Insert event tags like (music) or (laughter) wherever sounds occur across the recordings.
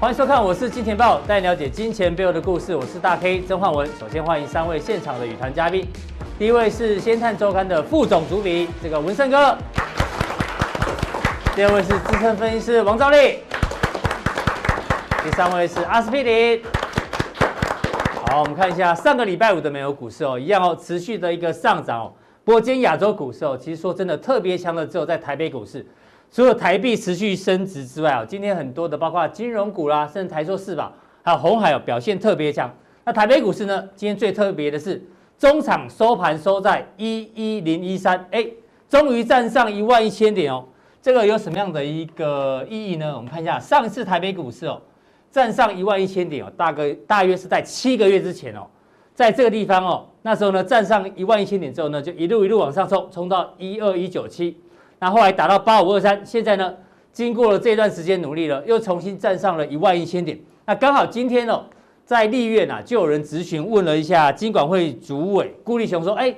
欢迎收看，我是金钱豹，带你了解金钱背后的故事。我是大 K 曾焕文。首先欢迎三位现场的与谈嘉宾，第一位是《先探周刊》的副总主笔这个文胜哥，第二位是资深分析师王兆立，第三位是阿司匹林。好，我们看一下上个礼拜五的美国股市哦，一样哦，持续的一个上涨哦。不过今天亚洲股市哦，其实说真的特别强的只有在台北股市。除了台币持续升值之外啊，今天很多的包括金融股啦，甚至台塑四宝，还有红海哦，表现特别强。那台北股市呢，今天最特别的是，中场收盘收在一一零一三，哎，终于站上一万一千点哦。这个有什么样的一个意义呢？我们看一下，上一次台北股市哦，站上一万一千点哦，大概大约是在七个月之前哦，在这个地方哦，那时候呢，站上一万一千点之后呢，就一路一路往上冲，冲到一二一九七。那后来打到八五二三，现在呢，经过了这段时间努力了，又重新站上了一万一千点。那刚好今天哦，在立院啊，就有人咨询问了一下金管会主委顾立雄说：“哎，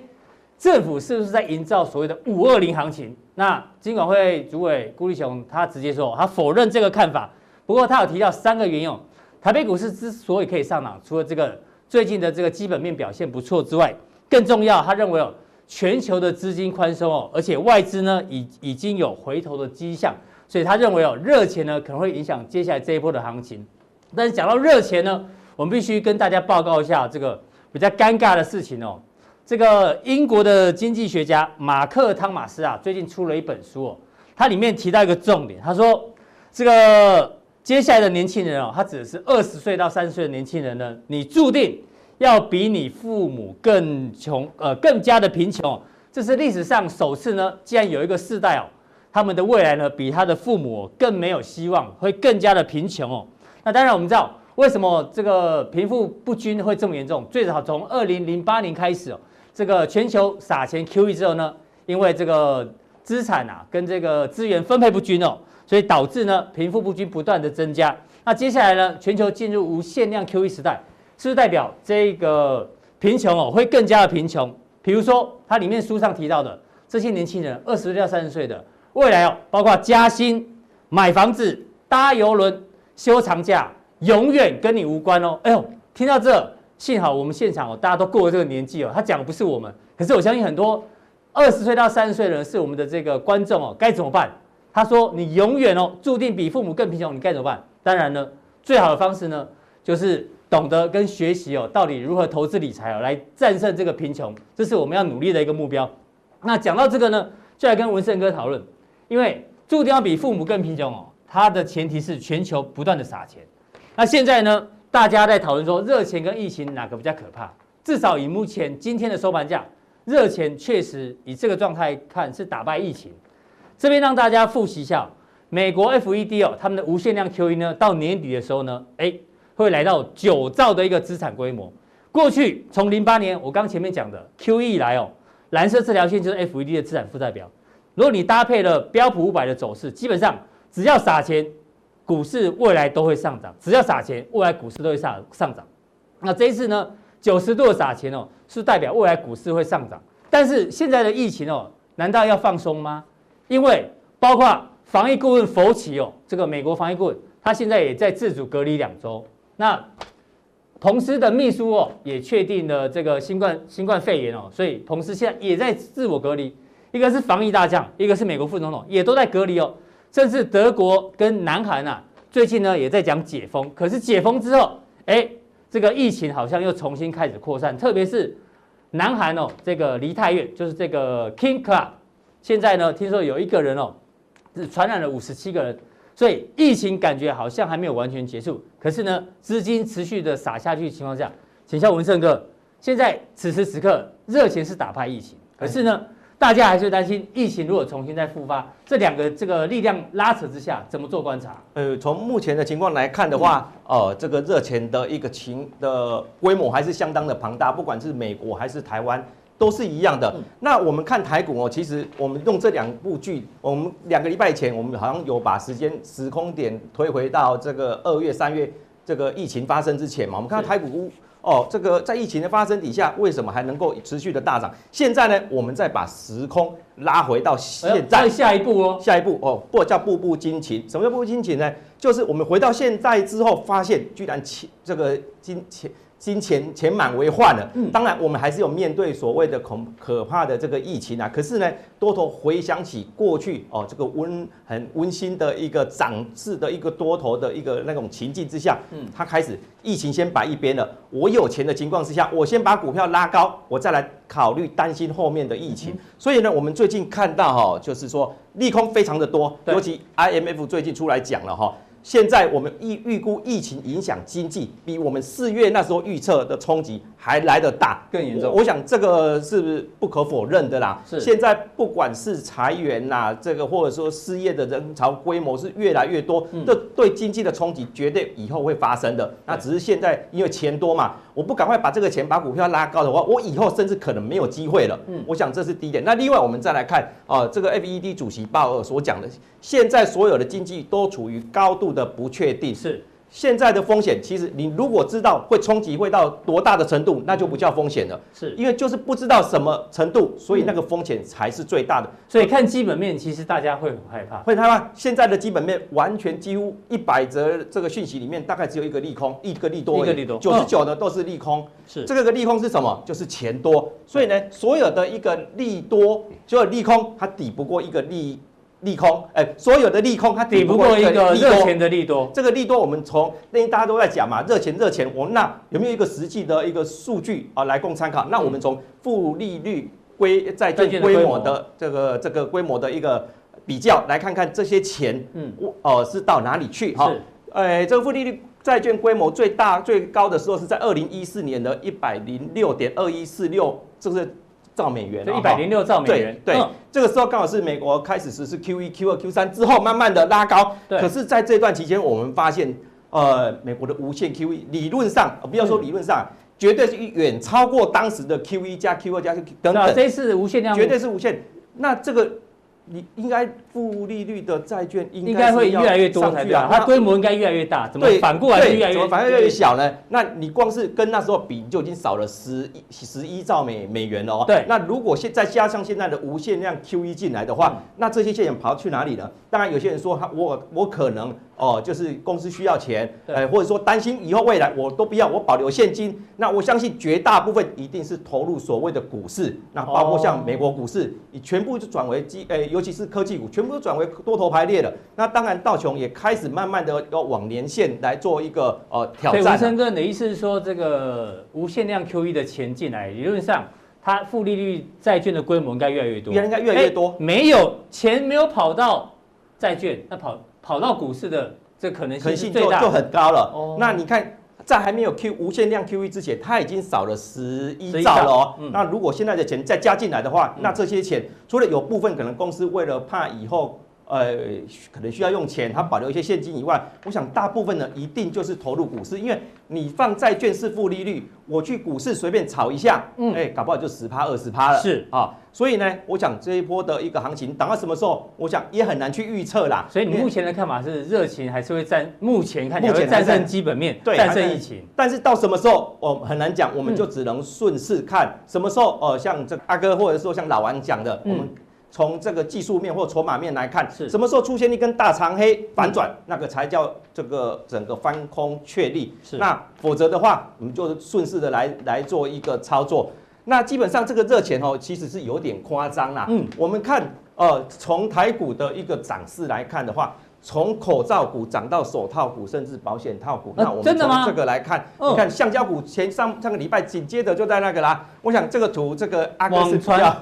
政府是不是在营造所谓的五二零行情？”那金管会主委顾立雄他直接说，他否认这个看法。不过他有提到三个原因哦，台北股市之所以可以上涨，除了这个最近的这个基本面表现不错之外，更重要，他认为哦。全球的资金宽松哦，而且外资呢已已经有回头的迹象，所以他认为哦，热钱呢可能会影响接下来这一波的行情。但是讲到热钱呢，我们必须跟大家报告一下这个比较尴尬的事情哦。这个英国的经济学家马克汤马斯啊，最近出了一本书哦，它里面提到一个重点，他说这个接下来的年轻人哦，他指的是二十岁到三十岁的年轻人呢，你注定。要比你父母更穷，呃，更加的贫穷，这是历史上首次呢。既然有一个世代哦，他们的未来呢，比他的父母更没有希望，会更加的贫穷哦。那当然，我们知道为什么这个贫富不均会这么严重。最早从二零零八年开始哦，这个全球撒钱 QE 之后呢，因为这个资产啊跟这个资源分配不均哦，所以导致呢贫富不均不断的增加。那接下来呢，全球进入无限量 QE 时代。是代表这个贫穷哦会更加的贫穷？比如说，它里面书上提到的这些年轻人，二十岁到三十岁的，未来哦，包括加薪、买房子、搭邮轮、休长假，永远跟你无关哦。哎呦，听到这，幸好我们现场哦，大家都过了这个年纪哦。他讲的不是我们，可是我相信很多二十岁到三十岁的人是我们的这个观众哦，该怎么办？他说：“你永远哦，注定比父母更贫穷，你该怎么办？”当然呢，最好的方式呢，就是。懂得跟学习哦，到底如何投资理财哦，来战胜这个贫穷，这是我们要努力的一个目标。那讲到这个呢，就来跟文胜哥讨论，因为注定要比父母更贫穷哦，它的前提是全球不断的撒钱。那现在呢，大家在讨论说热钱跟疫情哪个比较可怕？至少以目前今天的收盘价，热钱确实以这个状态看是打败疫情。这边让大家复习一下，美国 FED 哦，他们的无限量 QE 呢，到年底的时候呢，哎。会来到九兆的一个资产规模。过去从零八年我刚前面讲的 QE 来哦，蓝色这条线就是 FED 的资产负债表。如果你搭配了标普五百的走势，基本上只要撒钱，股市未来都会上涨；只要撒钱，未来股市都会上上涨。那这一次呢，九十度的撒钱哦，是代表未来股市会上涨。但是现在的疫情哦，难道要放松吗？因为包括防疫顾问佛奇哦，这个美国防疫顾问，他现在也在自主隔离两周。那彭斯的秘书哦，也确定了这个新冠新冠肺炎哦，所以彭斯现在也在自我隔离。一个是防疫大将，一个是美国副总统，也都在隔离哦。甚至德国跟南韩啊，最近呢也在讲解封。可是解封之后，哎，这个疫情好像又重新开始扩散。特别是南韩哦，这个梨泰院就是这个 King Club，现在呢听说有一个人哦，是传染了五十七个人。所以疫情感觉好像还没有完全结束，可是呢，资金持续的撒下去的情况下，请教文胜哥，现在此时此刻热钱是打败疫情，可是呢，大家还是担心疫情如果重新再复发，这两个这个力量拉扯之下，怎么做观察？呃，从目前的情况来看的话，呃，这个热钱的一个情的规模还是相当的庞大，不管是美国还是台湾。都是一样的。那我们看台股哦，其实我们用这两部剧，我们两个礼拜前，我们好像有把时间时空点推回到这个二月、三月这个疫情发生之前嘛。我们看到台股哦，这个在疫情的发生底下，为什么还能够持续的大涨？现在呢，我们再把时空拉回到现在，哎、下一步哦，下一步哦，不叫步步惊情。什么叫步步惊情呢？就是我们回到现在之后，发现居然前这个金钱。金钱钱满为患了，嗯，当然我们还是有面对所谓的恐可怕的这个疫情啊。可是呢，多头回想起过去哦，这个温很温馨的一个涨势的一个多头的一个那种情境之下，嗯，他开始疫情先摆一边了。我有钱的情况之下，我先把股票拉高，我再来考虑担心后面的疫情。所以呢，我们最近看到哈，就是说利空非常的多，尤其 IMF 最近出来讲了哈。现在我们预预估疫情影响经济，比我们四月那时候预测的冲击还来得大，更严重我。我想这个是不是不可否认的啦？是。现在不管是裁员呐，这个或者说失业的人潮规模是越来越多，这对经济的冲击绝对以后会发生的。那只是现在因为钱多嘛，我不赶快把这个钱把股票拉高的话，我以后甚至可能没有机会了。嗯。我想这是第一点。那另外我们再来看啊，这个 FED 主席鲍尔所讲的，现在所有的经济都处于高度的不确定是现在的风险，其实你如果知道会冲击会到多大的程度，那就不叫风险了。是因为就是不知道什么程度，所以那个风险才是最大的。所以看基本面，其实大家会很害怕，会害怕。现在的基本面完全几乎一百则这个讯息里面，大概只有一个利空，一个利多，一个利多，九十九的都是利空。是这个的利空是什么？就是钱多。所以呢，所有的一个利多，所有利空，它抵不过一个利。利空，哎、欸，所有的利空它抵不过一个热钱的利多。这个利多，我们从那大家都在讲嘛，热钱热钱。我那有没有一个实际的一个数据啊来供参考？那我们从负利率规债券规模的这个这个规模的一个比较，来看看这些钱，嗯，哦是到哪里去？哈，哎，这个负利率债券规模最大最高的时候是在二零一四年的一百零六点二一四六，这是。兆美元，一百零六兆美元。对，对嗯、这个时候刚好是美国开始实施 Q 一、Q 二、Q 三之后，慢慢的拉高。对。可是，在这段期间，我们发现，呃，美国的无限 QE 理论上，不要说理论上，嗯、绝对是远超过当时的 Q 一加 Q 二加 Q 等等。这次无限量，绝对是无限。那这个。你应该负利率的债券应该会越来越多才对啊，它规模应该越来越大，怎么反过来越来越怎么反而越来越小呢？那你光是跟那时候比，就已经少了十一十一兆美美元了哦。对，那如果现再加上现在的无限量 QE 进来的话，那这些钱跑去哪里呢？当然有些人说他我我可能。哦，就是公司需要钱，呃，或者说担心以后未来我都不要，我保留现金。那我相信绝大部分一定是投入所谓的股市，那包括像美国股市，你全部就转为基，呃，尤其是科技股，全部都转为多头排列了。那当然道琼也开始慢慢的要往年线来做一个呃挑战。对，吴生哥，你的意思是说，这个无限量 QE 的钱进来，理论上它负利率债券的规模应该越来越多，应该越来越多。没有钱没有跑到债券，那跑。跑到股市的这可能性就就很高了。哦，那你看，在还没有 Q 无限量 QE 之前，它已经少了十一兆了哦。那如果现在的钱再加进来的话，那这些钱除了有部分可能公司为了怕以后。呃，可能需要用钱，他保留一些现金以外，我想大部分呢一定就是投入股市，因为你放债券是负利率，我去股市随便炒一下，嗯，哎，搞不好就十趴二十趴了，是啊，所以呢，我想这一波的一个行情，等到什么时候，我想也很难去预测啦。所以你目前的看法是热情还是会在？目前看起来战胜基本面，对，战胜疫情。但是到什么时候，我很难讲，我们就只能顺势看什么时候。呃，像这个阿哥或者说像老王讲的，我们。从这个技术面或筹码面来看，是什么时候出现一根大长黑反转，那个才叫这个整个翻空确立。是，那否则的话，我们就顺势的来来做一个操作。那基本上这个热钱哦，其实是有点夸张啦。嗯，我们看呃，从台股的一个涨势来看的话，从口罩股涨到手套股，甚至保险套股。那我们从这个来看，你看橡胶股前上上个礼拜紧接着就在那个啦。我想这个图，这个阿哥是比较。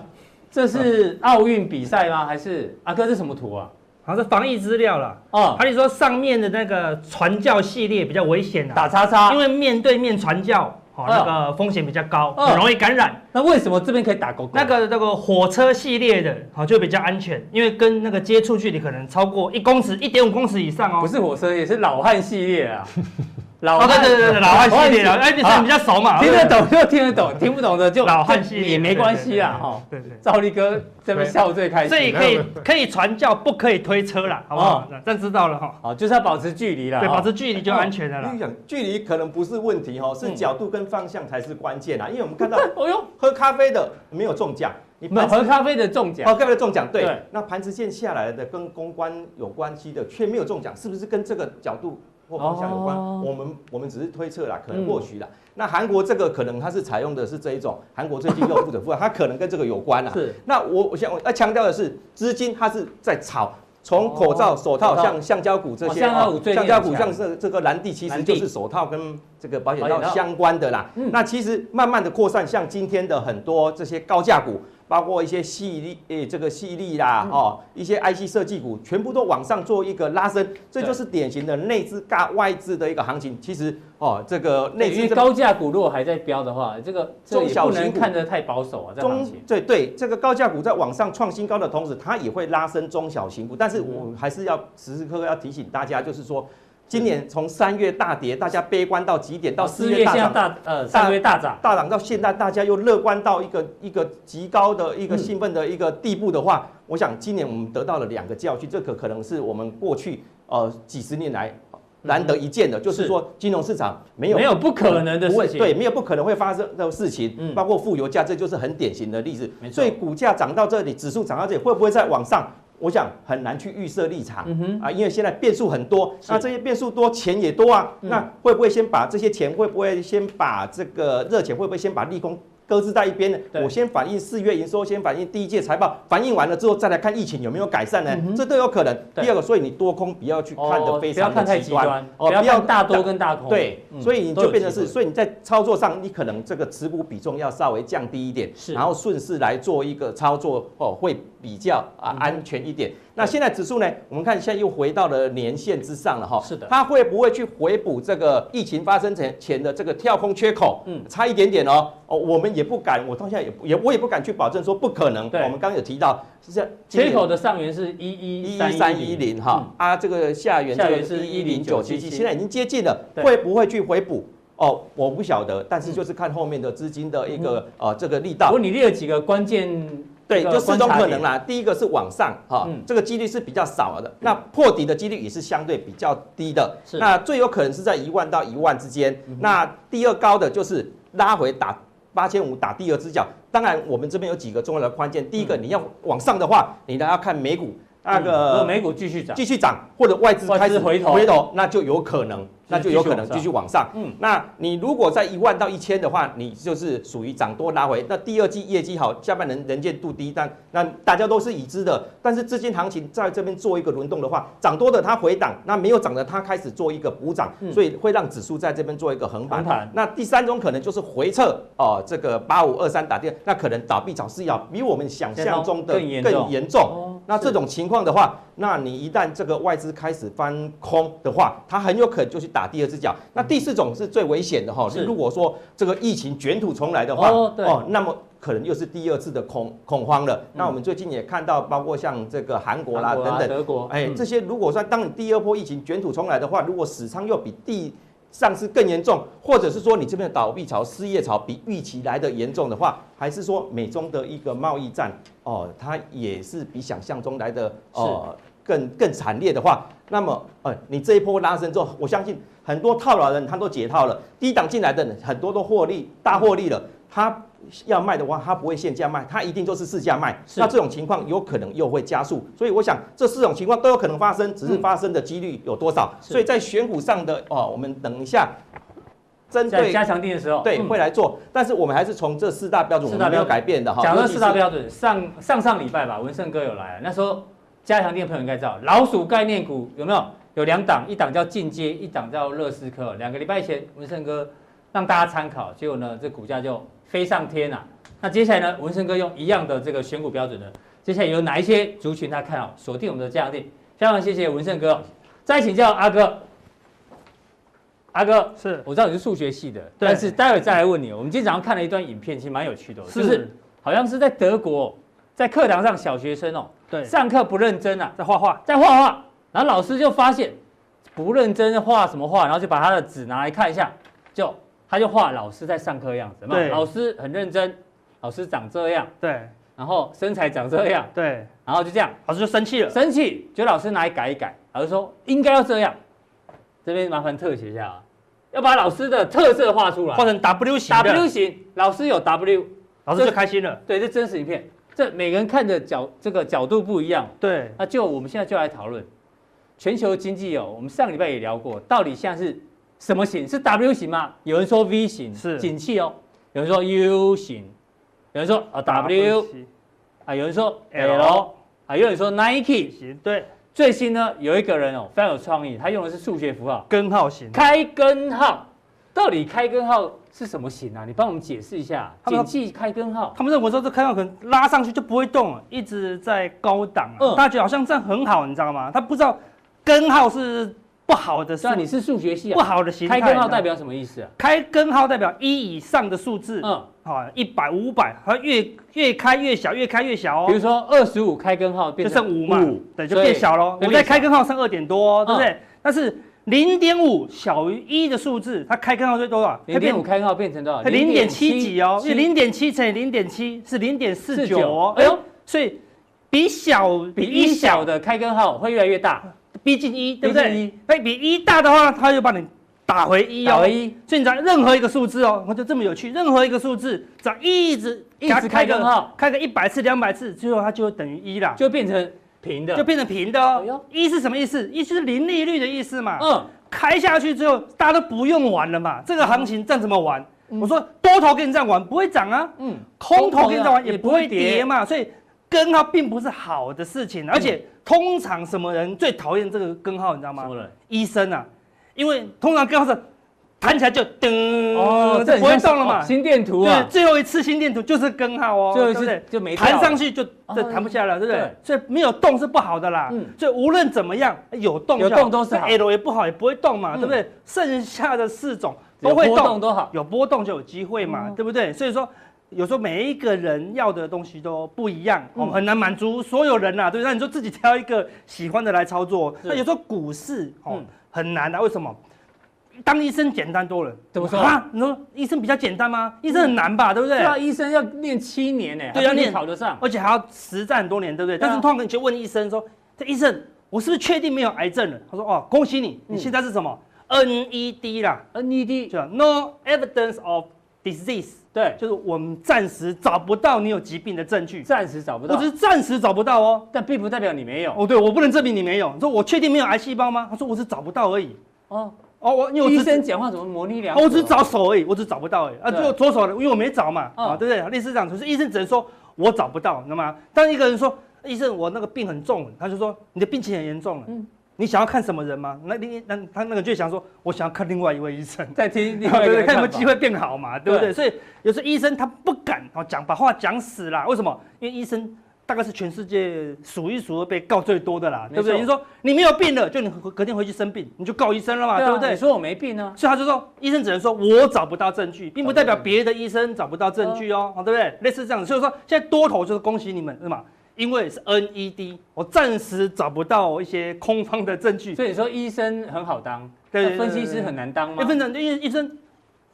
这是奥运比赛吗？还是阿哥这是什么图啊？好像是防疫资料了。哦，还是说上面的那个传教系列比较危险的？打叉叉，因为面对面传教，哦，那个风险比较高，很容易感染。那为什么这边可以打勾勾？那个那个火车系列的，好就比较安全，因为跟那个接触距离可能超过一公尺、一点五公尺以上哦。不是火车，也是老汉系列啊。(laughs) 老哦，对对对对，老汉系列，哎，你算比较熟嘛，听得懂就听得懂，听不懂的就老汉系列也没关系啦，哈。对对，赵立哥这边笑最开心。所以可以可以传教，不可以推车啦，好不好？这知道了哈。好，就是要保持距离啦，对，保持距离就安全的了。你讲距离可能不是问题哈，是角度跟方向才是关键啊。因为我们看到，哦哟，喝咖啡的没有中奖，你喝咖啡的中奖，喝咖啡的中奖，对。那盘子线下来的跟公关有关系的却没有中奖，是不是跟这个角度？或方向有关，哦、我们我们只是推测啦，可能或许啦。嗯、那韩国这个可能它是采用的是这一种，韩国最近又不得不，(laughs) 它可能跟这个有关啦。是。那我我想我要强调的是，资金它是在炒，从口罩、手套，像橡胶股这些，橡胶股像是这个蓝地，其实就是手套跟这个保险套相关的啦。嗯、那其实慢慢的扩散，像今天的很多这些高价股。包括一些矽力，诶，这个矽力啦，哦，一些 IC 设计股，全部都往上做一个拉升，这就是典型的内资尬外资的一个行情。其实，哦，这个内资高价股如果还在飙的话，这个中小型股看得太保守啊。中对对，这个高价股在往上创新高的同时，它也会拉升中小型股。但是我还是要时时刻刻要提醒大家，就是说。今年从三月大跌，大家悲观到极点，到四月大涨，大呃三月大涨，大涨到现在，大家又乐观到一个一个极高的一个兴奋的一个地步的话，我想今年我们得到了两个教训，这可可能是我们过去呃几十年来难得一见的，就是。说金融市场没有没有不可能的事情，对，没有不可能会发生的事情，包括负油价，这就是很典型的例子。所以股价涨到这里，指数涨到这里，会不会再往上？我想很难去预设立场啊，因为现在变数很多，那这些变数多，钱也多啊，那会不会先把这些钱，会不会先把这个热钱，会不会先把利空？搁置在一边呢？我先反映四月营收，先反映第一届财报，反映完了之后再来看疫情有没有改善呢？这都有可能。第二个，所以你多空不要去看的非常的极端，哦不要大多跟大空。对，所以你就变成是，所以你在操作上，你可能这个持股比重要稍微降低一点，然后顺势来做一个操作哦，会比较啊安全一点。那现在指数呢？我们看现在又回到了年线之上了哈。是的。它会不会去回补这个疫情发生前前的这个跳空缺口？嗯，差一点点哦。哦，我们也不敢，我到现在也也我也不敢去保证说不可能。对。我们刚刚有提到，是这样。缺口的上缘是一一一三一零哈啊，这个下缘这个是一零九七七，现在已经接近了，会不会去回补？哦，我不晓得，但是就是看后面的资金的一个呃这个力道。不过你列了几个关键。对，就四种可能啦。第一个是往上，哈，这个几率是比较少的。那破底的几率也是相对比较低的。那最有可能是在一万到一万之间。那第二高的就是拉回打八千五，打第二只脚。当然，我们这边有几个重要的关键。第一个，你要往上的话，你呢要看美股那个美股继续涨，继续涨，或者外资开始回头，回头那就有可能。那就有可能继续往上。嗯，那你如果在一万到一千的话，你就是属于涨多拉回。那第二季业绩好，下半年能见度低，但那大家都是已知的。但是资金行情在这边做一个轮动的话，涨多的它回档，那没有涨的它开始做一个补涨，所以会让指数在这边做一个横盘。那第三种可能就是回撤哦，这个八五二三打跌，那可能倒闭潮是要比我们想象中的更严重。那这种情况的话，那你一旦这个外资开始翻空的话，它很有可能就去打第二只脚。那第四种是最危险的哈，是。如果说这个疫情卷土重来的话，哦，那么可能又是第二次的恐恐慌了。那我们最近也看到，包括像这个韩国啦等等，德国，哎，这些如果说当你第二波疫情卷土重来的话，如果死仓又比第上市更严重，或者是说你这边的倒闭潮、失业潮比预期来的严重的话，还是说美中的一个贸易战哦，它也是比想象中来的哦。更更惨烈的话，那么呃，你这一波拉升之后，我相信很多套牢人他都解套了，低档进来的人很多都获利大获利了。他要卖的话，他不会限价卖，他一定就是市价卖。那这种情况有可能又会加速，所以我想这四种情况都有可能发生，只是发生的几率有多少。嗯、所以在选股上的哦，我们等一下针对加强定的时候，对、嗯、会来做，但是我们还是从这四大标准，我们没有改变的哈。讲了四大标准，上上上礼拜吧，文胜哥有来，那时候。加强定的朋友应该知道，老鼠概念股有没有？有两档，一档叫进阶，一档叫乐思科。两个礼拜前，文胜哥让大家参考，结果呢，这股价就飞上天了。那接下来呢，文胜哥用一样的这个选股标准呢，接下来有哪一些族群他看好，锁定我们的加强錠？非常谢谢文胜哥。再请教阿哥，阿哥是，我知道你是数学系的，但是待会再来问你。我们今天早上看了一段影片，其实蛮有趣的，是，就是好像是在德国，在课堂上小学生哦。对，上课不认真啊，在画画，在画画，然后老师就发现，不认真画什么画，然后就把他的纸拿来看一下，就他就画老师在上课的样子，嘛，老师很认真，老师长这样，对，然后身材长这样，对，然后就这样，老师就生气了，生气，就老师拿来改一改，老师说应该要这样，这边麻烦特写一下啊，要把老师的特色画出来，画成 W 型，W 型，老师有 W，老师就开心了，对，这真实影片。这每个人看的角这个角度不一样，对，那就我们现在就来讨论。全球经济哦。我们上个礼拜也聊过，到底现在是什么型？是 W 型吗？有人说 V 型是景气哦，有人说 U 型，有人说啊 W，啊有人说 L，啊有人说 Nike 型。对，最新呢有一个人哦非常有创意，他用的是数学符号根号型，开根号。到底开根号是什么型啊？你帮我们解释一下。景气开根号，他们认为说这开根号可能拉上去就不会动了，一直在高档、啊。嗯，大家觉得好像这样很好，你知道吗？他不知道根号是不好的。那你是数学系、啊，不好的形态。开根号代表什么意思啊？开根号代表一以上的数字。嗯，好，一百、五百，它越越开越小，越开越小哦。比如说二十五开根号变成就剩五嘛，对，就变小喽。我在开根号剩二点多、哦，对不对？嗯、但是。零点五小于一的数字，它开根号最多少？零点五开根号变成多少？零点七几哦，因为零点七乘以零点七是零点四九哦。哎呦，所以比小比一小的开根号会越来越大，逼近一，对不对？哎比一大的话，它就把你打回一哦。打回一，所以你找任何一个数字哦，我就这么有趣，任何一个数字只要一直一直开根号，开个一百次、两百次，最后它就等于一啦，就变成。平的就变成平的哦。一是什么意思？一是零利率的意思嘛。嗯。开下去之后，大家都不用玩了嘛。这个行情这样怎么玩？我说多头跟你这样玩不会涨啊。嗯。空头跟你这样玩也不会跌嘛。所以根号并不是好的事情，而且通常什么人最讨厌这个根号？你知道吗？医生啊，因为通常根号是。弹起来就噔哦，这不会动了嘛？心电图啊，最后一次心电图就是根号哦，最后一次就没弹上去就就弹不下来了，对不对？所以没有动是不好的啦。嗯，所以无论怎么样，有动有动都是好。L 也不好，也不会动嘛，对不对？剩下的四种都会动都好，有波动就有机会嘛，对不对？所以说有时候每一个人要的东西都不一样，我们很难满足所有人呐，对不对？那你说自己挑一个喜欢的来操作，那有时候股市哦很难啊，为什么？当医生简单多了，怎么说啊？你说医生比较简单吗？医生很难吧，对不对？对啊，医生要练七年呢，对，要练考得上，而且还要实战很多年，对不对？但是通常你去问医生说：“这医生，我是不是确定没有癌症了？”他说：“哦，恭喜你，你现在是什么？NED 啦，NED 叫 No Evidence of Disease，对，就是我们暂时找不到你有疾病的证据，暂时找不到，我只是暂时找不到哦，但并不代表你没有。哦，对，我不能证明你没有。你说我确定没有癌细胞吗？他说我是找不到而已。哦。哦，我因为医生讲话怎么模棱两可？我只是找手而已，我只是找不到而已。啊，就左手的，因为我没找嘛，啊，对不对？类似这样，可是医生只能说我找不到，知道吗？当一个人说医生我那个病很重，他就说你的病情很严重了，嗯，你想要看什么人吗？那你那他那个就想说，我想要看另外一位医生，(laughs) 再听另外一个，(laughs) 看有没有机会变好嘛，对不对？所以有时候医生他不敢哦讲把话讲死了，为什么？因为医生。大概是全世界数一数二被告最多的啦，对不对？你说你没有病了，就你隔天回去生病，你就告医生了嘛，对不对？你说我没病啊，所以他就说医生只能说我找不到证据，并不代表别的医生找不到证据哦，对不对？类似这样子，所以说现在多头就是恭喜你们，是吗？因为是 NED，我暂时找不到一些空方的证据，所以你说医生很好当，对，分析师很难当吗？分析医医生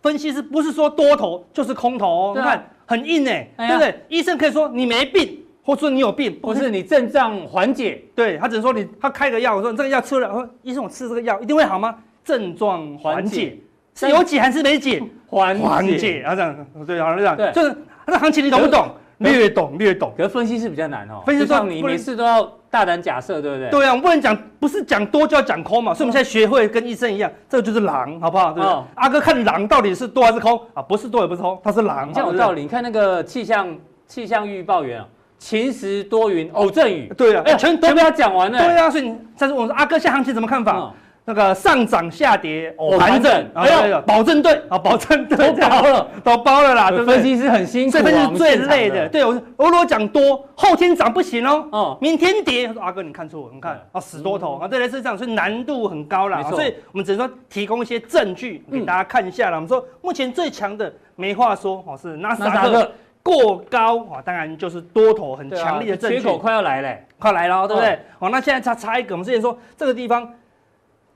分析师不是说多头就是空头哦，你看很硬哎，对不对？医生可以说你没病。或者说你有病，不是你症状缓解，对，他只能说你，他开个药，我说你这个药吃了，我说医生我吃这个药一定会好吗？症状缓解是有解还是没解？缓缓解，然后这样，对，好像这样，就是他的行情你懂不懂？略懂略懂，可是分析是比较难哦。分析师你每次都要大胆假设，对不对？对啊，我不能讲，不是讲多就要讲空嘛，所以我们现在学会跟医生一样，这个就是狼，好不好？对不对？阿哥看狼到底是多还是空啊？不是多也不是空，它是狼。这样有道理，你看那个气象气象预报员啊。晴时多云偶阵雨，对啊，哎，全都被他讲完了。对啊，所以你但是我说阿哥，现在行情怎么看法？那个上涨下跌偶盘整，哎呦，保证对啊，保证对，都包了，都包了啦。分析师很辛苦，分析师最累的。对我，我如果讲多，后天涨不行哦，哦，明天跌。他说阿哥，你看错了，你看啊，死多头啊，这类是这样，所以难度很高啦。所以我们只能说提供一些证据给大家看一下啦。我们说目前最强的没话说哦，是纳斯达克。过高啊，当然就是多头很强力的证据，缺口快要来了，快来了，对不对？哦，那现在差差一个，我们之前说这个地方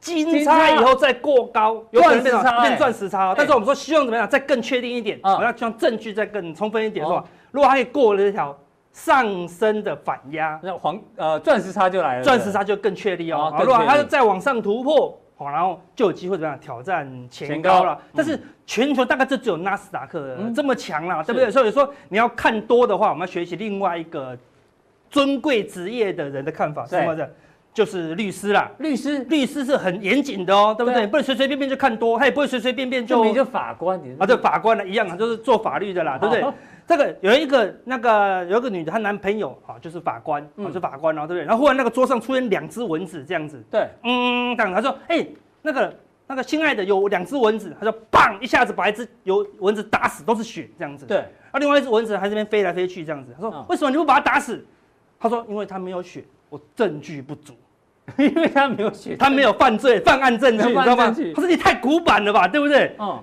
金叉以后再过高，有可能变成变钻石叉。但是我们说希望怎么样，再更确定一点，我要希望证据再更充分一点，是吧？如果它可以过了这条上升的反压，那黄呃钻石叉就来了，钻石叉就更确立哦。如果它再往上突破，好，然后就有机会怎么样挑战前高了。但是全球大概就只有纳斯达克这么强了，对不对？所以说你要看多的话，我们要学习另外一个尊贵职业的人的看法是什么的？就是律师啦，律师，律师是很严谨的哦，对不对？不能随随便便就看多，他也不会随随便便就。你就法官，你啊，对，法官的一样啊，就是做法律的啦，对不对？这个有一个那个有一个女的，她男朋友啊，就是法官，啊，是法官哦，对不对？然后忽然那个桌上出现两只蚊子，这样子，对，嗯，这样他说，哎，那个那个亲爱的，有两只蚊子，他说，砰，一下子把一只有蚊子打死，都是血，这样子，对。啊，另外一只蚊子还在这边飞来飞去，这样子，他说，为什么你不把它打死？他说，因为它没有血，我证据不足。因为他没有血，他没有犯罪犯案证据，你知道吗？他说你太古板了吧，对不对？嗯，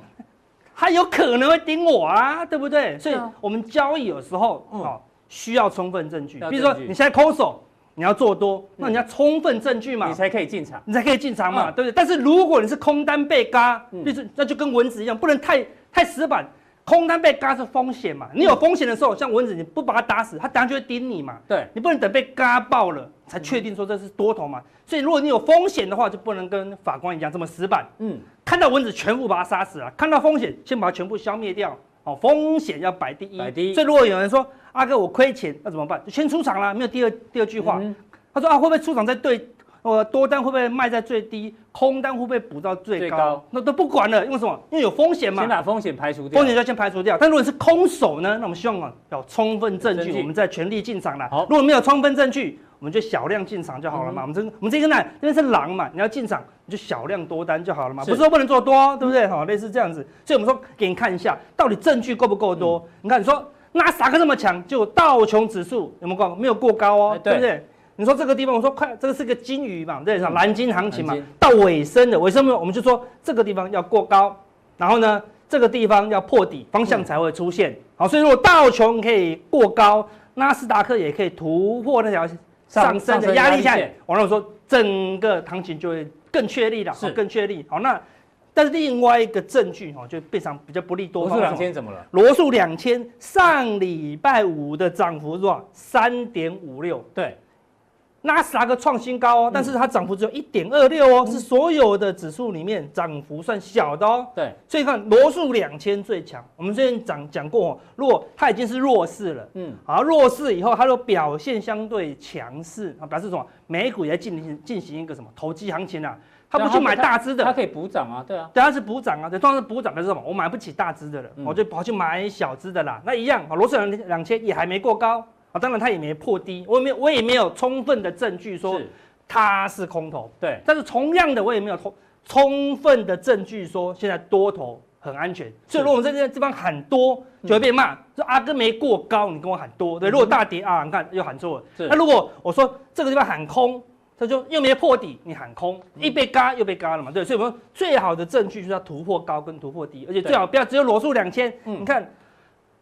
他有可能会盯我啊，对不对？所以我们交易有时候哦需要充分证据，比如说你现在空手，你要做多，那你要充分证据嘛，你才可以进场，你才可以进场嘛，对不对？但是如果你是空单被嘎，就是那就跟蚊子一样，不能太太死板。空单被嘎是风险嘛？你有风险的时候，像蚊子，你不把它打死，它当然就会叮你嘛。对，你不能等被嘎爆了才确定说这是多头嘛。所以如果你有风险的话，就不能跟法官一样这么死板。嗯，看到蚊子全部把它杀死了，看到风险先把它全部消灭掉。哦，风险要摆第一。摆第一。所以如果有人说阿哥我亏钱，那怎么办？就先出场了，没有第二第二句话。他说啊，会不会出场再对？我多单会不会卖在最低？空单会不会补到最高？那都不管了，因为什么？因为有风险嘛。先把风险排除掉。风险就要先排除掉。但如果是空手呢？那我们希望啊，有充分证据，我们再全力进场了。好，如果没有充分证据，我们就小量进场就好了嘛。嗯、我们这我们这个呢，因为是狼嘛，你要进场你就小量多单就好了嘛。是不是说不能做多，对不对？好，类似这样子。所以我们说给你看一下，到底证据够不够多？嗯、你看，你说纳斯达克这么强，就道琼指数有没有过？没有过高哦，对不对？你说这个地方，我说快，这个是个金鱼嘛，对，是蓝金行情嘛，到尾声的尾声，我们就说这个地方要过高，然后呢，这个地方要破底，方向才会出现。嗯、好，所以如果道琼可以过高，纳斯达克也可以突破那条上升的压力线，完了我说整个行情就会更确立了，是更确立。好，那但是另外一个证据哦，就非常比较不利多。罗素两千怎么了？罗素两千上礼拜五的涨幅是多少？三点五六。对。纳斯达克创新高哦，但是它涨幅只有一点二六哦，是所有的指数里面涨幅算小的哦。对，所以看罗素两千最强。我们之前讲讲过哦，如果它已经是弱势了，嗯，好，弱势以后它的表现相对强势啊，表示什么？美股也在进行进行一个什么投机行情啊？它不去买大只的，它可以补涨啊，对啊，对，它是补涨啊，对，当然是补涨，表示什么？我买不起大只的了，我就跑去买小只的啦。那一样啊，罗素两两千也还没过高。啊，当然它也没破低，我也没有，我也没有充分的证据说它是空头，对。但是同样的，我也没有充充分的证据说现在多头很安全。所以如果我们在这地方喊多，就会被骂，说阿哥没过高，你跟我喊多，对。如果大跌啊，你看又喊错了。那如果我说这个地方喊空，他就又没破底，你喊空，一被嘎又被嘎了嘛，对。所以我们最好的证据就是要突破高跟突破低，而且最好不要只有罗素两千，你看。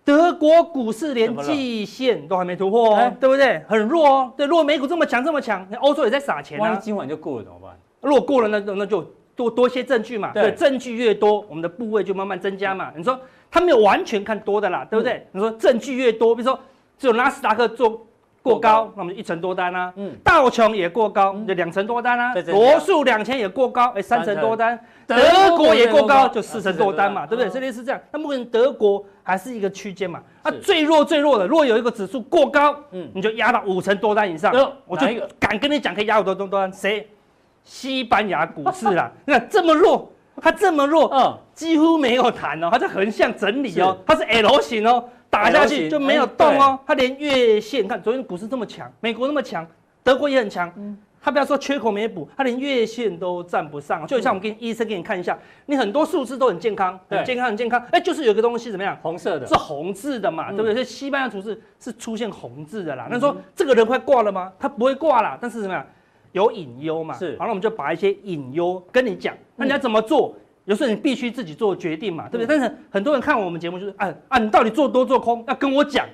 德国股市连季线都还没突破哦，对不对？很弱哦。对，如果美股这么强这么强，欧洲也在撒钱啊。万一今晚就过了怎么办？如果过了，那那就多多些证据嘛。对，证据越多，我们的部位就慢慢增加嘛。你说他没有完全看多的啦，对不对？你说证据越多，比如说只有纳斯达克做过高，那我们就一成多单啊。嗯。道琼也过高，就两成多单啊。罗素两千也过高，哎，三成多单。德国也过高，就四成多单嘛，对不对？这类是这样。那目前德国。还是一个区间嘛，它最弱最弱的，如果有一个指数过高，嗯，你就压到五成多单以上，我就敢跟你讲，可以压五成多单。谁？西班牙股市啦，(laughs) 你看这么弱，它这么弱，嗯，几乎没有弹哦，它在横向整理哦，它是 L 型哦，打下去就没有动哦，它连月线，看昨天股市这么强，美国那么强，德国也很强，嗯。他不要说缺口没补，他连月线都站不上，就像我们给医生给你看一下，你很多数字都很健康，很健康，很健康，哎，就是有个东西怎么样？红色的，是红字的嘛，对不对？所以西班牙股市是出现红字的啦。那说这个人快挂了吗？他不会挂啦，但是怎么样？有隐忧嘛？是。好那，我们就把一些隐忧跟你讲，那你要怎么做？有时候你必须自己做决定嘛，对不对？但是很多人看我们节目就是，啊啊，你到底做多做空？要跟我讲，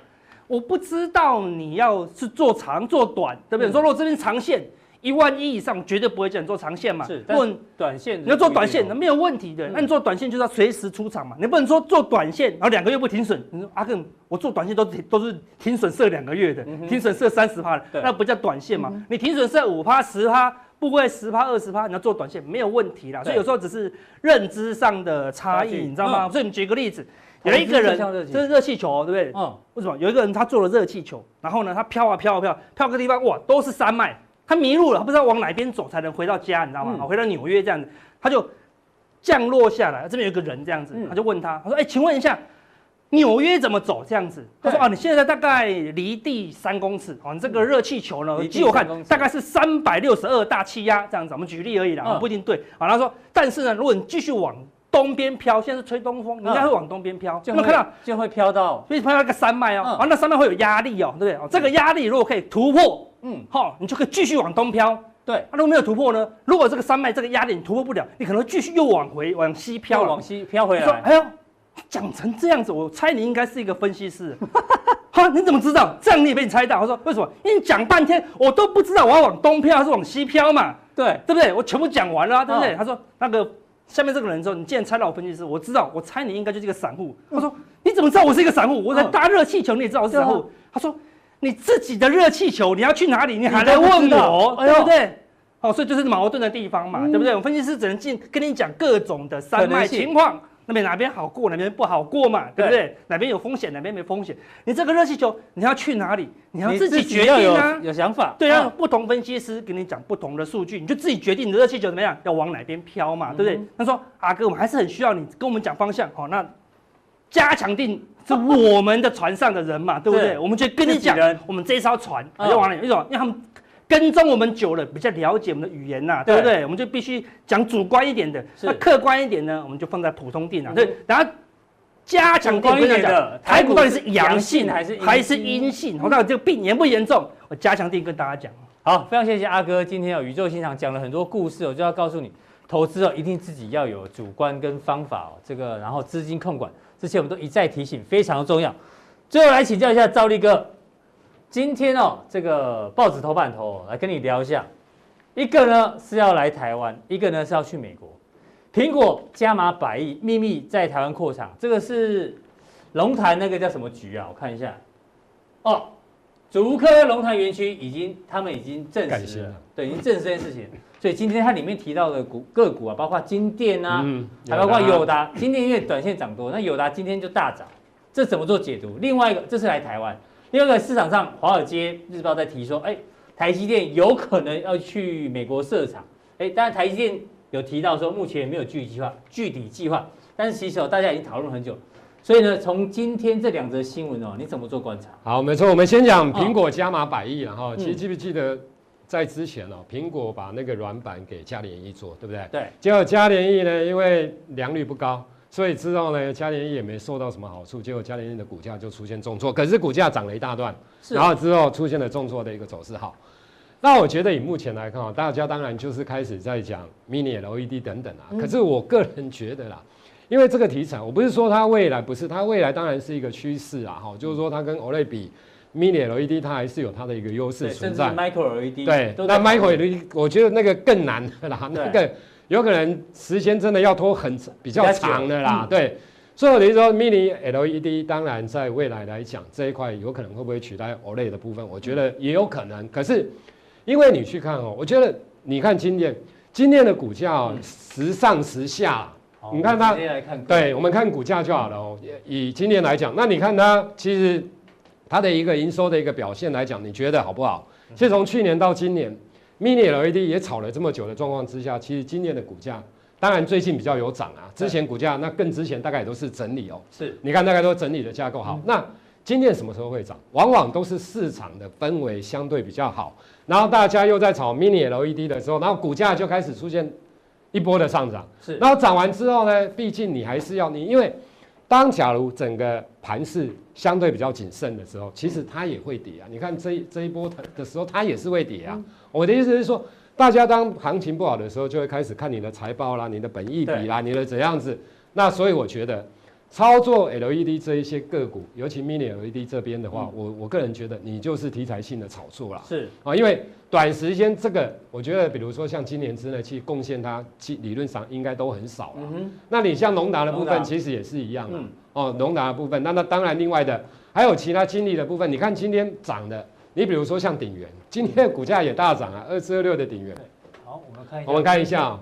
我不知道你要是做长做短，对不对？你说如果这边长线。一万一以上绝对不会叫你做长线嘛。是，但短线你要做短线，那没有问题的。那你做短线就是要随时出场嘛，你不能说做短线然后两个月不停损。你说阿哥，我做短线都都是停损设两个月的，停损设三十趴的，那不叫短线嘛？你停损设五趴十趴，不会十趴二十趴，你要做短线没有问题啦。所以有时候只是认知上的差异，你知道吗？所以你举个例子，有一个人这是热气球，对不对？嗯。为什么？有一个人他做了热气球，然后呢，他飘啊飘啊飘，飘个地方哇，都是山脉。他迷路了，他不知道往哪边走才能回到家，你知道吗？嗯、回到纽约这样子，他就降落下来，这边有个人这样子，他就问他，他说：“哎、欸，请问一下，纽约怎么走？”这样子，他说：“啊，你现在大概离地三公尺，哦，你这个热气球呢，据我看大概是三百六十二大气压这样子，我们举例而已啦，嗯、不一定对。”好，他说：“但是呢，如果你继续往东边飘，现在是吹东风，你应该会往东边飘，有没有看到？就会飘到，所以飘到一个山脉哦，啊、嗯，那山脉会有压力哦，对不对？哦，这个压力如果可以突破，嗯，好，你就可以继续往东飘。”对，那如果没有突破呢？如果这个山脉这个压力你突破不了，你可能继续又往回往西飘，往西飘回来。说，哎呦，讲成这样子，我猜你应该是一个分析师。(laughs) 哈，你怎么知道？这样你也被你猜到？他说为什么？因为你讲半天，我都不知道我要往东飘还是往西飘嘛。对，对不对？我全部讲完了，啊，对不对？哦、他说那个下面这个人说，你既然猜到我分析师，我知道，我猜你应该就是一个散户。他说你怎么知道我是一个散户？我在搭热气球，你也知道我是散户。他说。你自己的热气球，你要去哪里？你还来问我，对不对？哦，所以就是矛盾的地方嘛，对不对？我分析师只能进跟你讲各种的山脉情况，那边哪边好过，哪边不好过嘛，对不对？哪边有风险，哪边没风险？你这个热气球你要去哪里？你要自己决定啊，有想法。对啊，不同分析师跟你讲不同的数据，你就自己决定你的热气球怎么样，要往哪边飘嘛，对不对？他说阿哥，我们还是很需要你跟我们讲方向。好，那加强定。是我们的船上的人嘛，对不对？我们就跟你讲，我们这艘船就往哪？为什么？因为他们跟踪我们久了，比较了解我们的语言呐，对不对？我们就必须讲主观一点的，那客观一点呢，我们就放在普通定啊。对，然后加强錠一点的，台股到底是阳性还是还是阴性？我到底这个病严不严重？我加强定跟大家讲。好，非常谢谢阿哥，今天有宇宙现场讲了很多故事，我就要告诉你，投资哦，一定自己要有主观跟方法哦，这个然后资金控管。之前我们都一再提醒，非常重要。最后来请教一下赵力哥，今天哦，这个报纸头版头来跟你聊一下，一个呢是要来台湾，一个呢是要去美国。苹果加码百亿，秘密在台湾扩厂，这个是龙潭那个叫什么局啊？我看一下，哦，竹科龙潭园区已经他们已经证实了，对，已经证实这件事情。所以今天它里面提到的股个股啊，包括金电啊，嗯、还包括友达。金电因为短线涨多，那友达今天就大涨，这怎么做解读？另外一个，这是来台湾。另外一个市场上，华尔街日报在提说，哎，台积电有可能要去美国设厂。哎，当然台积电有提到说，目前没有具体计划，具体计划。但是其实大家已经讨论很久。所以呢，从今天这两则新闻哦，你怎么做观察？好，没错，我们先讲苹果加码百亿，然后其实记不记得？在之前哦，苹果把那个软板给嘉联益做，对不对？对。结果嘉联益呢，因为良率不高，所以之后呢，嘉联益也没受到什么好处。结果嘉联益的股价就出现重挫，可是股价涨了一大段，然后之后出现了重挫的一个走势。好，那我觉得以目前来看啊，大家当然就是开始在讲 Mini LED 等等啊。嗯、可是我个人觉得啦，因为这个题材，我不是说它未来不是，它未来当然是一个趋势啊。哈，就是说它跟 OLED 比。Mini LED 它还是有它的一个优势存在，Micro LED 对，那 Micro LED 我觉得那个更难的啦，那个有可能时间真的要拖很比较长的啦，对，所以我等于说 Mini LED 当然在未来来讲这一块有可能会不会取代 OLED 的部分，我觉得也有可能，可是因为你去看哦，我觉得你看今天今天的股价时上时下，你看它，对，我们看股价就好了哦，以今年来讲，那你看它其实。它的一个营收的一个表现来讲，你觉得好不好？其实从去年到今年，Mini LED 也炒了这么久的状况之下，其实今年的股价，当然最近比较有涨啊。之前股价那更之前大概也都是整理哦。是，你看大概都整理的架构好。那今年什么时候会涨？往往都是市场的氛围相对比较好，然后大家又在炒 Mini LED 的时候，然后股价就开始出现一波的上涨。是，然后涨完之后呢，毕竟你还是要你因为。当假如整个盘势相对比较谨慎的时候，其实它也会跌啊。你看这这一波的时候，它也是会跌啊。我的意思是说，大家当行情不好的时候，就会开始看你的财报啦、你的本益比啦、你的怎样子。那所以我觉得，操作 LED 这一些个股，尤其 Mini LED 这边的话，嗯、我我个人觉得你就是题材性的炒作啦。是啊，因为短时间这个，我觉得比如说像今年之内去贡献它，其理论上应该都很少了。嗯，那你像隆达的部分，其实也是一样的。嗯、哦，隆达的部分，那那当然另外的还有其他精力的部分，你看今天涨的，你比如说像鼎元，今天的股价也大涨啊，二四二六的鼎元。好，我们看一下。我们看一下。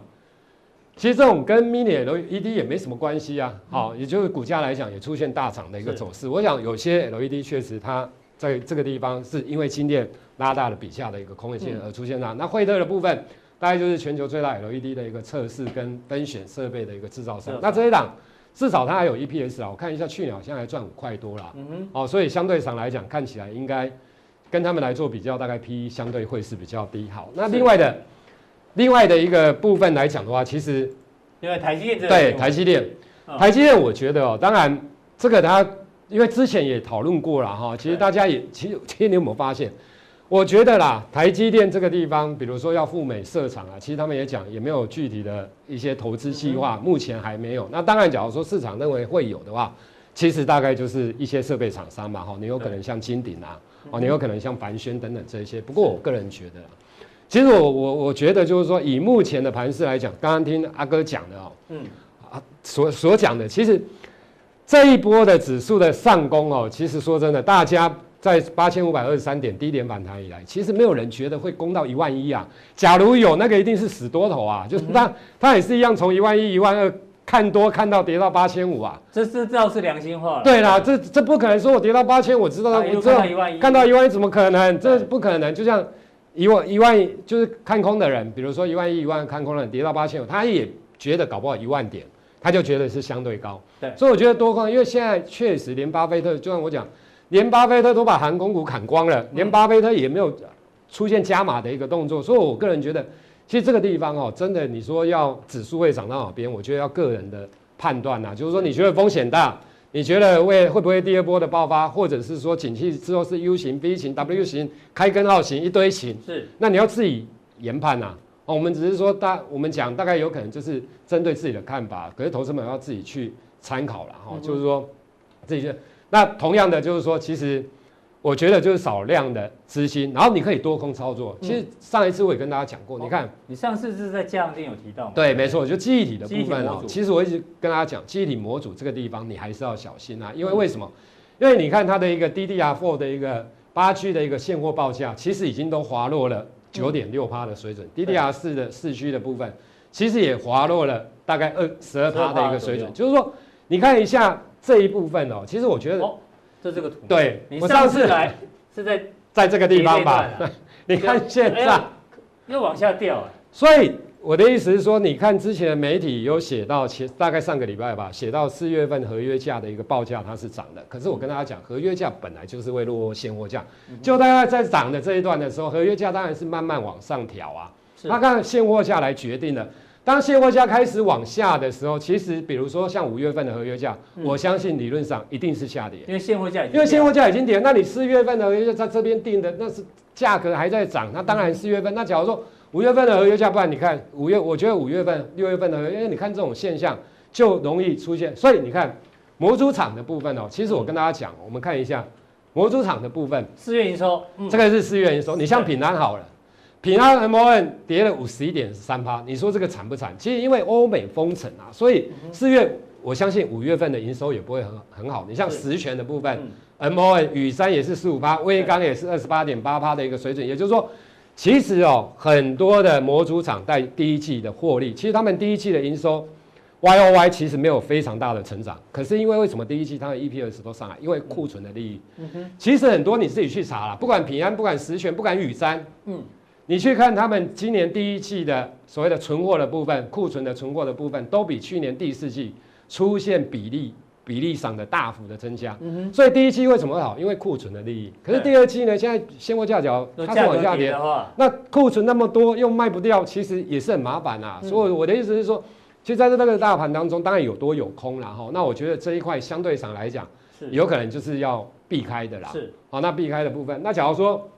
其实这种跟 Mini LED 也没什么关系啊，好，也就是股价来讲也出现大涨的一个走势。我想有些 LED 确实它在这个地方是因为晶电拉大了比下的一个空间而出现的。那惠特的部分大概就是全球最大 LED 的一个测试跟分选设备的一个制造商。那这一档至少它还有 EPS 啊，我看一下去年好像还赚五块多啦。嗯哼，哦，所以相对上来讲看起来应该跟他们来做比较，大概 PE 相对会是比较低。好，那另外的。另外的一个部分来讲的话，其实因为台积电对台积电，台积电我觉得哦，当然这个它因为之前也讨论过了哈，其实大家也其实其实你有没有发现？我觉得啦，台积电这个地方，比如说要赴美设厂啊，其实他们也讲也没有具体的一些投资计划，目前还没有。那当然，假如说市场认为会有的话，其实大概就是一些设备厂商嘛哈，你有可能像金鼎啊，哦，你有可能像凡轩等等这些。不过我个人觉得。其实我我我觉得就是说，以目前的盘势来讲，刚刚听阿哥讲的哦，嗯，啊所所讲的，其实这一波的指数的上攻哦，其实说真的，大家在八千五百二十三点低点反弹以来，其实没有人觉得会攻到一万一啊。假如有那个，一定是死多头啊，就是他他也是一样从一万一、一万二看多看到跌到八千五啊。这是这是良心话。对啦，这这不可能说我跌到八千，我知道我知道看到一万一怎么可能？这不可能，就像。一万一万就是看空的人，比如说一万一一万看空的人跌到八千五，他也觉得搞不好一万点，他就觉得是相对高。对，所以我觉得多空，因为现在确实连巴菲特，就像我讲，连巴菲特都把航空股砍光了，连巴菲特也没有出现加码的一个动作，所以我个人觉得，其实这个地方哦，真的你说要指数会涨到哪边，我觉得要个人的判断呐，就是说你觉得风险大。你觉得会会不会第二波的爆发，或者是说景气之后是 U 型、V 型、W 型、开根号型一堆型？是，那你要自己研判呐。哦，我们只是说大，我们讲大概有可能就是针对自己的看法，可是投资们要自己去参考了哈。就是说，自己就那同样的就是说，其实。我觉得就是少量的资金，然后你可以多空操作。其实上一次我也跟大家讲过，你看，你上次是在加强錠有提到吗？对，没错，就记忆体的部分哦。其实我一直跟大家讲，记忆体模组这个地方你还是要小心啊，因为为什么？因为你看它的一个 DDR4 的一个八 G 的一个现货报价，其实已经都滑落了九点六趴的水准，DDR4 的四 G 的部分，其实也滑落了大概二十二趴的一个水准。就是说，你看一下这一部分哦，其实我觉得。这这个图，对，你上次来是在 (laughs) 在这个地方吧？(laughs) 你看现在又往下掉，所以我的意思是说，你看之前的媒体有写到，前大概上个礼拜吧，写到四月份合约价的一个报价它是涨的。可是我跟大家讲，合约价本来就是会落现货价，就大概在涨的这一段的时候，合约价当然是慢慢往上调啊，它看现货价来决定的。当现货价开始往下的时候，其实比如说像五月份的合约价，嗯、我相信理论上一定是下跌，因为现货价因为现货价已经跌，那你四月份的合约价在这边定的，那是价格还在涨，那当然四月份。那假如说五月份的合约价，不然你看五月，我觉得五月份、六月份的合约，因为你看这种现象就容易出现。所以你看模组厂的部分哦，其实我跟大家讲，我们看一下模组厂的部分，四月营收，嗯、这个是四月营收，你像品安好了。平安 MON 跌了五十一点三趴，你说这个惨不惨？其实因为欧美封城啊，所以四月我相信五月份的营收也不会很很好。你像十銓的部分，MON 雨山也是十五趴，威刚也是二十八点八趴的一个水准。也就是说，其实哦，很多的模组厂在第一季的获利，其实他们第一季的营收 YOY 其实没有非常大的成长。可是因为为什么第一季它的 EPS 都上来？因为库存的利益。其实很多你自己去查啦，不管平安，不管十銓，不管雨山，嗯。你去看他们今年第一季的所谓的存货的部分，库存的存货的部分，都比去年第四季出现比例比例上的大幅的增加。所以第一季为什么会好？因为库存的利益。可是第二季呢？现在现货价格它是往下跌，那库存那么多又卖不掉，其实也是很麻烦啊。所以我的意思是说，其实在这个大盘当中，当然有多有空了哈。那我觉得这一块相对上来讲，有可能就是要避开的啦。是。好，那避开的部分，那假如说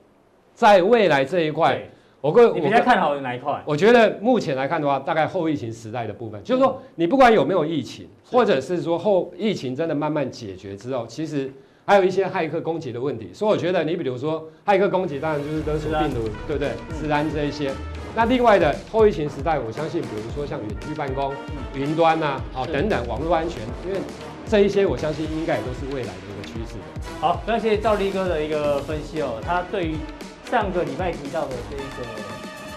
在未来这一块。我个你比较看好哪一块？我觉得目前来看的话，大概后疫情时代的部分，就是说你不管有没有疫情，或者是说后疫情真的慢慢解决之后，其实还有一些骇客攻击的问题。所以我觉得你比如说骇客攻击，当然就是勒索病毒，对不对？资安这一些。那另外的后疫情时代，我相信比如说像远距办公、云端呐，好等等，网络安全，因为这一些我相信应该也都是未来的一个趋势。好，非常谢谢赵立哥的一个分析哦，他对于。上个礼拜提到的这个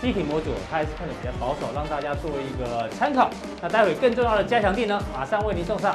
机体模组，它还是看的比较保守，让大家做一个参考。那待会更重要的加强地呢，马上为您送上。